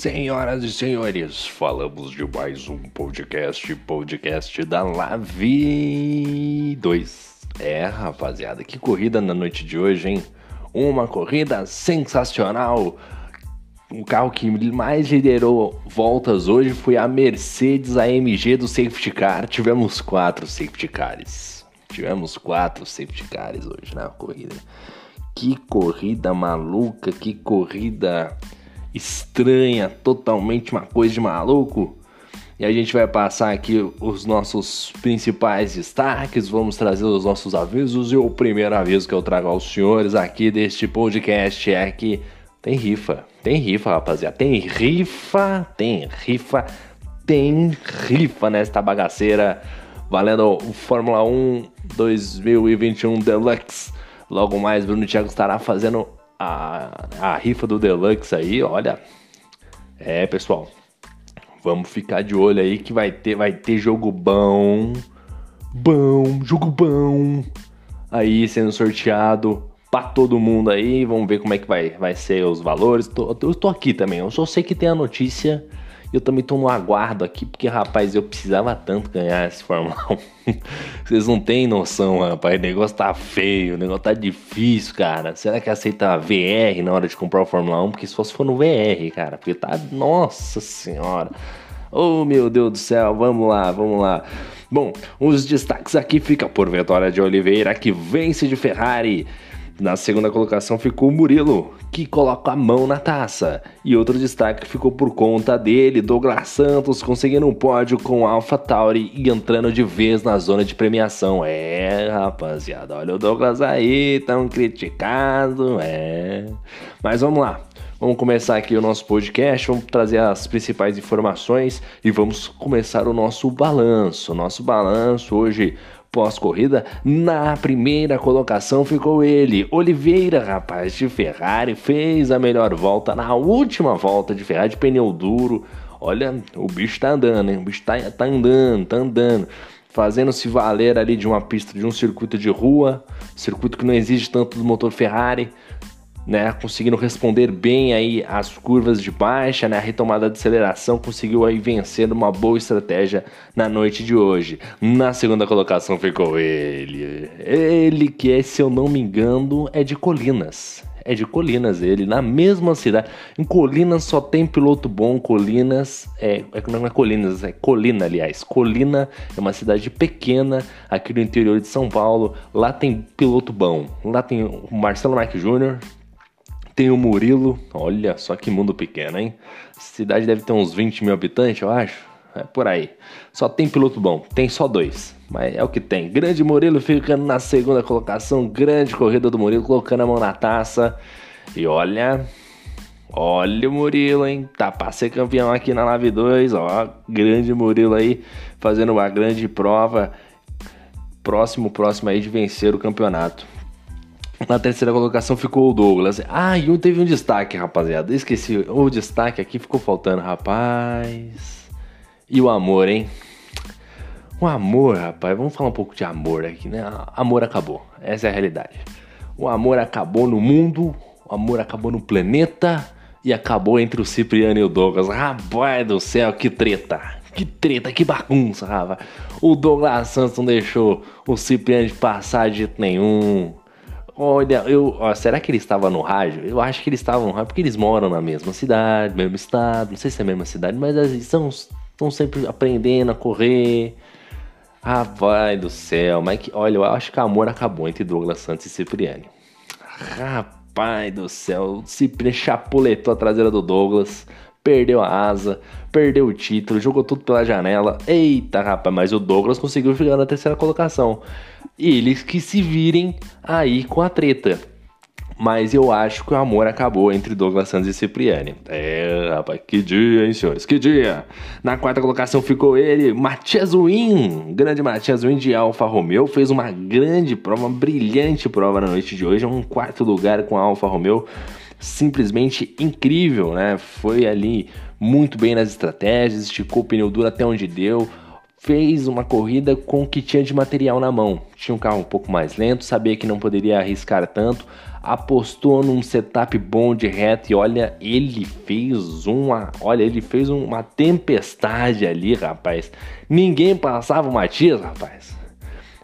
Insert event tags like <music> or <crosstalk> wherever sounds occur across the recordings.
Senhoras e senhores, falamos de mais um podcast, podcast da Lavi 2. É, rapaziada, que corrida na noite de hoje, hein? Uma corrida sensacional. O carro que mais liderou voltas hoje foi a Mercedes AMG do Safety Car. Tivemos quatro Safety Cars. Tivemos quatro Safety Cars hoje na corrida. Que corrida maluca, que corrida estranha, totalmente uma coisa de maluco. E a gente vai passar aqui os nossos principais destaques, vamos trazer os nossos avisos. E o primeiro aviso que eu trago aos senhores aqui deste podcast é que tem rifa. Tem rifa, rapaziada. Tem rifa, tem rifa, tem rifa nesta bagaceira. Valendo o Fórmula 1 2021 Deluxe. Logo mais, Bruno Thiago estará fazendo a, a rifa do Deluxe aí, olha. É, pessoal. Vamos ficar de olho aí que vai ter, vai ter jogo bom. Bom, jogo bom. Aí sendo sorteado para todo mundo aí. Vamos ver como é que vai, vai ser os valores. Tô, eu tô aqui também. Eu só sei que tem a notícia eu também tô no aguardo aqui, porque, rapaz, eu precisava tanto ganhar esse Fórmula <laughs> 1. Vocês não têm noção, rapaz. O negócio tá feio, o negócio tá difícil, cara. Será que aceita VR na hora de comprar o Fórmula 1? Porque só se for no VR, cara. Porque tá. Nossa senhora. Oh, meu Deus do céu. Vamos lá, vamos lá. Bom, os destaques aqui ficam por Vitória de Oliveira, que vence de Ferrari. Na segunda colocação ficou o Murilo, que coloca a mão na taça. E outro destaque ficou por conta dele, Douglas Santos, conseguindo um pódio com Alpha Tauri e entrando de vez na zona de premiação. É, rapaziada, olha o Douglas aí, tão criticado, é. Mas vamos lá. Vamos começar aqui o nosso podcast, vamos trazer as principais informações e vamos começar o nosso balanço. Nosso balanço hoje Pós-corrida, na primeira colocação ficou ele, Oliveira, rapaz de Ferrari, fez a melhor volta na última volta de Ferrari de pneu duro. Olha, o bicho tá andando, hein? O bicho tá, tá andando, tá andando. Fazendo-se valer ali de uma pista, de um circuito de rua, circuito que não exige tanto do motor Ferrari né, conseguindo responder bem aí as curvas de baixa, né, a retomada de aceleração, conseguiu aí vencer uma boa estratégia na noite de hoje. Na segunda colocação ficou ele, ele que é, se eu não me engano, é de Colinas. É de Colinas ele, na mesma cidade. Em Colinas só tem piloto bom. Colinas é, é não é Colinas, é Colina, aliás. Colina é uma cidade pequena aqui no interior de São Paulo. Lá tem piloto bom. Lá tem o Marcelo Marques Júnior, tem o Murilo, olha só que mundo pequeno, hein? Cidade deve ter uns 20 mil habitantes, eu acho. É por aí. Só tem piloto bom, tem só dois. Mas é o que tem. Grande Murilo ficando na segunda colocação. Grande corrida do Murilo, colocando a mão na taça. E olha. Olha o Murilo, hein? Tá pra ser campeão aqui na Live 2. Ó, grande Murilo aí, fazendo uma grande prova. Próximo, próximo aí de vencer o campeonato. Na terceira colocação ficou o Douglas. Ah, e um teve um destaque, rapaziada. Esqueci. O destaque aqui ficou faltando, rapaz. E o amor, hein? O amor, rapaz. Vamos falar um pouco de amor aqui, né? Amor acabou. Essa é a realidade. O amor acabou no mundo. O amor acabou no planeta. E acabou entre o Cipriano e o Douglas. Rapaz do céu, que treta. Que treta, que bagunça, rapaz. O Douglas Santos não deixou o Cipriano de passar de jeito nenhum. Olha, eu, ó, será que ele estava no rádio? Eu acho que eles estavam no rádio porque eles moram na mesma cidade, mesmo estado, não sei se é a mesma cidade, mas eles estão, estão sempre aprendendo a correr. Ah, vai do céu, mas que, olha, eu acho que o amor acabou entre Douglas Santos e Cipriani. Rapaz do céu, Cipriani chapuletou a traseira do Douglas, perdeu a asa, perdeu o título, jogou tudo pela janela. Eita, rapaz, mas o Douglas conseguiu chegar na terceira colocação eles que se virem aí com a treta. Mas eu acho que o amor acabou entre Douglas Santos e Cipriani. É, rapaz, que dia, hein, senhores? Que dia! Na quarta colocação ficou ele, Matias Win. Grande Matias Win de Alfa Romeo. Fez uma grande prova, uma brilhante prova na noite de hoje. Um quarto lugar com a Alfa Romeo. Simplesmente incrível, né? Foi ali muito bem nas estratégias, esticou o pneu duro até onde deu fez uma corrida com o que tinha de material na mão. Tinha um carro um pouco mais lento, sabia que não poderia arriscar tanto, apostou num setup bom de reto e olha, ele fez uma, olha, ele fez uma tempestade ali, rapaz. Ninguém passava o Matias, rapaz.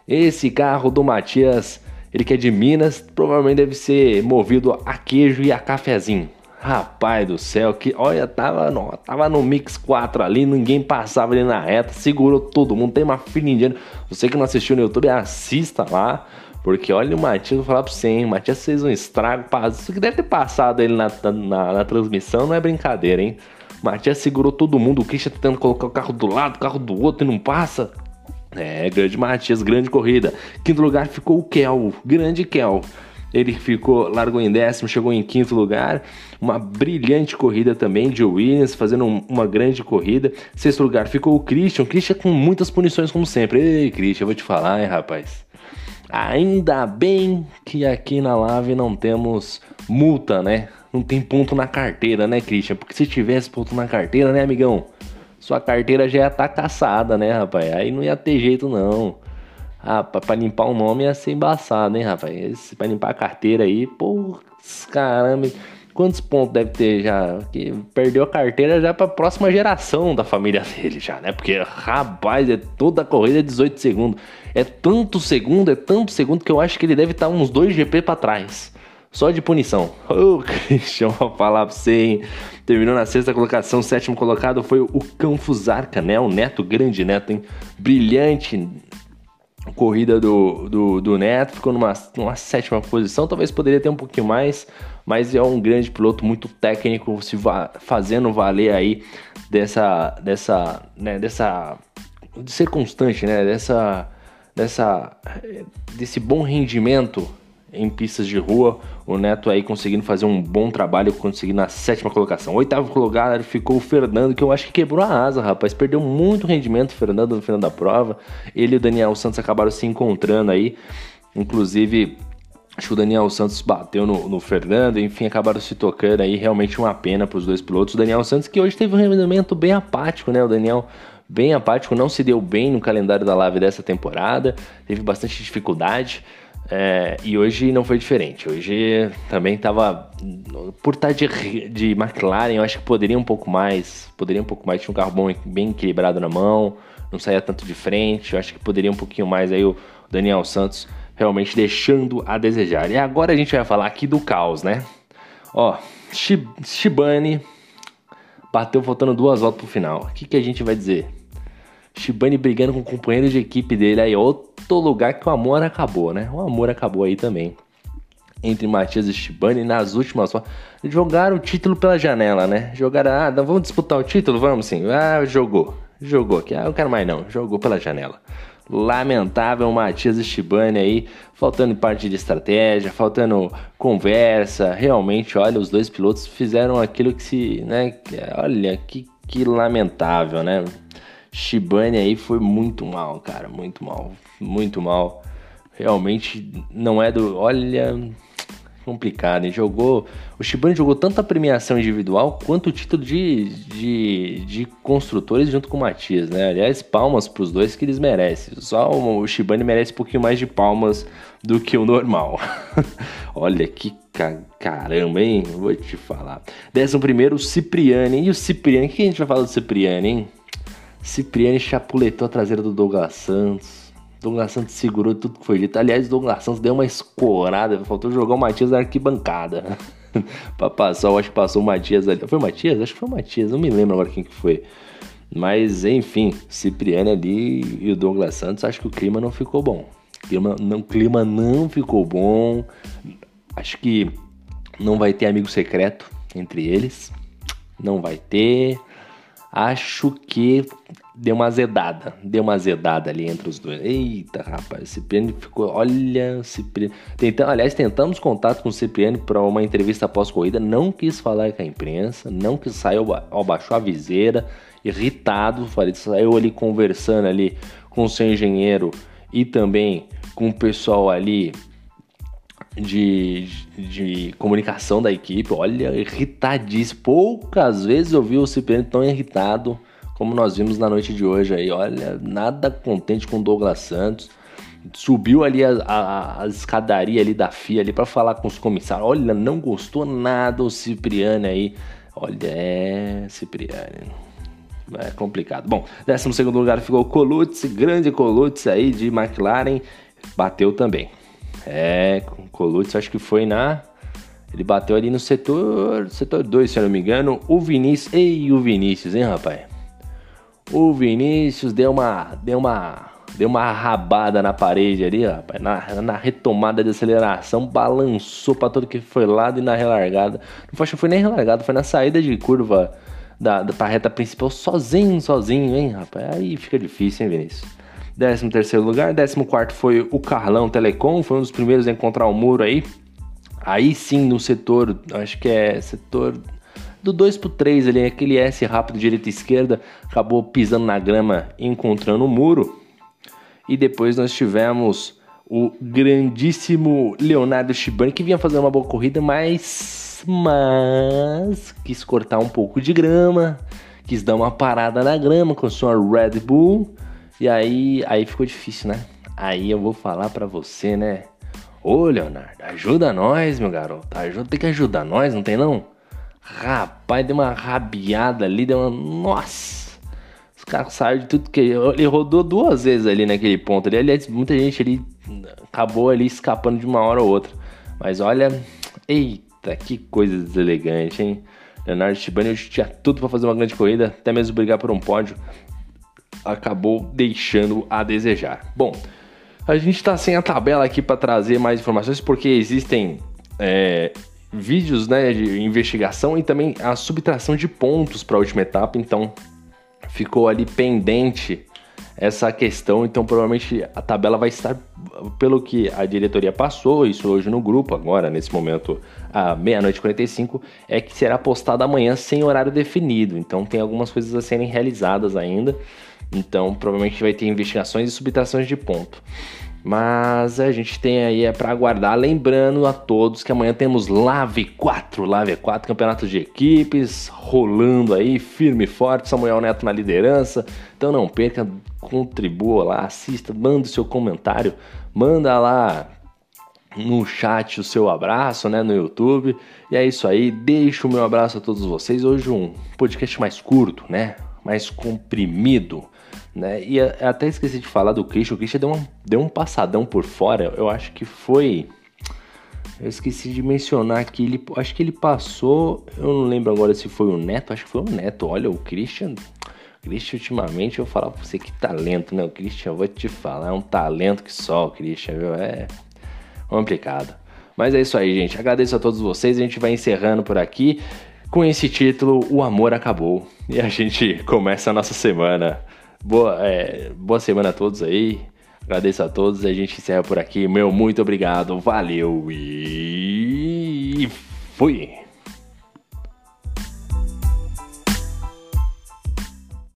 Esse carro do Matias, ele que é de Minas, provavelmente deve ser movido a queijo e a cafezinho. Rapaz do céu, que olha, tava no, tava no Mix 4 ali, ninguém passava ali na reta, segurou todo mundo, tem uma fila indiana. Você que não assistiu no YouTube, assista lá, porque olha o Matias, vou falar pra você, hein, o Matias fez um estrago, isso que deve ter passado ele na, na, na, transmissão, não é brincadeira, hein. O Matias segurou todo mundo, o Christian tentando colocar o carro do lado, o carro do outro e não passa. É, grande Matias, grande corrida. Quinto lugar ficou o Kel, grande Kel. Ele ficou, largou em décimo, chegou em quinto lugar. Uma brilhante corrida também de Williams, fazendo um, uma grande corrida. Sexto lugar ficou o Christian. Christian com muitas punições, como sempre. Ei, Christian, eu vou te falar, hein, rapaz. Ainda bem que aqui na Lave não temos multa, né? Não tem ponto na carteira, né, Christian? Porque se tivesse ponto na carteira, né, amigão? Sua carteira já ia estar tá caçada, né, rapaz? Aí não ia ter jeito, não. Ah, pra, pra, limpar o nome ia ser embaçado, hein, rapaz? Pra limpar a carteira aí, pô, caramba. Quantos pontos deve ter já? Que perdeu a carteira já pra próxima geração da família <laughs> dele já, né? Porque, rapaz, é toda a corrida é 18 segundos. É tanto segundo, é tanto segundo que eu acho que ele deve estar uns 2 GP pra trás. Só de punição. <laughs> Ô, oh, Cristian, vou falar pra você, hein? Terminou na sexta colocação, sétimo colocado foi o Cão né? O Neto, grande Neto, hein? Brilhante corrida do, do, do Neto, ficou numa, numa sétima posição, talvez poderia ter um pouquinho mais, mas é um grande piloto, muito técnico, se va fazendo valer aí dessa, dessa, né, dessa, de ser constante, né, dessa, dessa, desse bom rendimento em pistas de rua. O Neto aí conseguindo fazer um bom trabalho, conseguindo a sétima colocação. Oitavo colocado ficou o Fernando, que eu acho que quebrou a asa, rapaz. Perdeu muito rendimento o Fernando no final da prova. Ele e o Daniel Santos acabaram se encontrando aí. Inclusive, acho que o Daniel Santos bateu no, no Fernando, enfim, acabaram se tocando aí. Realmente uma pena para os dois pilotos. O Daniel Santos, que hoje teve um rendimento bem apático, né? O Daniel bem apático, não se deu bem no calendário da Live dessa temporada, teve bastante dificuldade. É, e hoje não foi diferente. Hoje também estava. Por estar de, de McLaren, eu acho que poderia um pouco mais. Poderia um pouco mais. Tinha um carro bom, bem equilibrado na mão. Não saía tanto de frente. Eu acho que poderia um pouquinho mais aí o Daniel Santos realmente deixando a desejar. E agora a gente vai falar aqui do caos, né? Ó, Shibane bateu faltando duas voltas pro final. O que, que a gente vai dizer? Shibane brigando com o companheiro de equipe dele aí, outro lugar que o amor acabou, né? O amor acabou aí também. Entre Matias e Shibane nas últimas jogaram o título pela janela, né? Jogaram, ah, vamos disputar o título? Vamos sim. Ah, jogou. Jogou aqui. Ah, eu quero mais não. Jogou pela janela. Lamentável Matias e Shibane aí, faltando parte de estratégia, faltando conversa. Realmente, olha, os dois pilotos fizeram aquilo que se, né? Olha, que, que lamentável, né? Shibane aí foi muito mal, cara, muito mal, muito mal. Realmente não é do. Olha, complicado, hein? Jogou. O Shibane jogou tanto a premiação individual quanto o título de, de, de construtores junto com o Matias, né? Aliás, palmas para os dois que eles merecem. Só o Shibane merece um pouquinho mais de palmas do que o normal. <laughs> Olha que caramba, hein? Vou te falar. Décimo primeiro, o Cipriani. E o Cipriani? O que a gente vai falar do Cipriani, hein? Cipriani chapuletou a traseira do Douglas Santos. Douglas Santos segurou tudo que foi dito. Aliás, Douglas Santos deu uma escorada. Faltou jogar o Matias na arquibancada. <laughs> pra passar, eu acho que passou o Matias ali. Foi o Matias? Acho que foi o Matias. Não me lembro agora quem que foi. Mas, enfim, Cipriani ali e o Douglas Santos, acho que o clima não ficou bom. O clima não, clima não ficou bom. Acho que não vai ter amigo secreto entre eles. Não vai ter acho que deu uma azedada. Deu uma azedada ali entre os dois. Eita, rapaz, o Cipriani ficou. Olha, Cipriani. Tentando, aliás, tentamos contato com o Cipriani para uma entrevista pós-corrida. Não quis falar com a imprensa, não quis sair, abaixou a viseira, irritado. Falei, saiu ali conversando ali com o seu engenheiro e também com o pessoal ali de, de comunicação da equipe, olha, irritadíssimo. Poucas vezes eu vi o Cipriano tão irritado como nós vimos na noite de hoje aí. Olha, nada contente com o Douglas Santos. Subiu ali a, a, a escadaria ali da FIA ali para falar com os comissários. Olha, não gostou nada o Cipriani aí. Olha, é, Cipriani. É complicado. Bom, 12 lugar ficou o Colucci, grande Colucci aí de McLaren, bateu também. É, Colucci acho que foi na ele bateu ali no setor setor 2, se eu não me engano. O Vinícius. Ei, o Vinícius, hein, rapaz? O Vinícius deu uma. Deu uma. Deu uma rabada na parede ali, rapaz. Na, na retomada de aceleração, balançou pra todo que foi lado e na relargada. Não foi, foi nem relargada, foi na saída de curva da, da reta principal, sozinho, sozinho, hein, rapaz? Aí fica difícil, hein, Vinícius? 13 terceiro lugar, 14 quarto foi o Carlão Telecom, foi um dos primeiros a encontrar o muro aí. Aí sim, no setor, acho que é setor do 2 pro 3 ali, aquele S rápido direita e esquerda, acabou pisando na grama encontrando o muro. E depois nós tivemos o grandíssimo Leonardo Shibani, que vinha fazendo uma boa corrida, mas, mas quis cortar um pouco de grama, quis dar uma parada na grama com sua Red Bull, e aí, aí ficou difícil, né? Aí eu vou falar para você, né? Ô, Leonardo, ajuda nós, meu garoto. Ajuda, tem que ajudar nós, não tem não? Rapaz, deu uma rabiada ali, deu uma. Nossa! Os caras saíram de tudo que. Ele rodou duas vezes ali naquele ponto ali. Aliás, muita gente ali acabou ali escapando de uma hora ou outra. Mas olha. Eita, que coisa deselegante, hein? Leonardo Tibani tinha tudo para fazer uma grande corrida, até mesmo brigar por um pódio. Acabou deixando a desejar. Bom, a gente está sem a tabela aqui para trazer mais informações porque existem é, vídeos né, de investigação e também a subtração de pontos para a última etapa, então ficou ali pendente essa questão, então provavelmente a tabela vai estar, pelo que a diretoria passou, isso hoje no grupo, agora nesse momento, à meia-noite 45, é que será postada amanhã sem horário definido, então tem algumas coisas a serem realizadas ainda. Então, provavelmente vai ter investigações e subtrações de ponto. Mas a gente tem aí é para aguardar, lembrando a todos que amanhã temos Lave 4, Lave 4, campeonato de equipes, rolando aí, firme e forte, Samuel Neto na liderança. Então não perca, contribua lá, assista, manda o seu comentário, manda lá no chat o seu abraço, né, no YouTube. E é isso aí, deixo o meu abraço a todos vocês. Hoje um podcast mais curto, né, mais comprimido né? E até esqueci de falar do Christian. O Christian deu um, deu um passadão por fora. Eu acho que foi. Eu esqueci de mencionar que ele. Acho que ele passou. Eu não lembro agora se foi o Neto. Acho que foi o Neto. Olha, o Christian. Christian, ultimamente, eu falar pra você que talento, né? O Christian, eu vou te falar, é um talento que só o Christian, viu? É complicado. Mas é isso aí, gente. Agradeço a todos vocês. A gente vai encerrando por aqui. Com esse título, O Amor Acabou. E a gente começa a nossa semana Boa, é, boa semana a todos aí. Agradeço a todos. A gente encerra por aqui. Meu muito obrigado. Valeu e fui.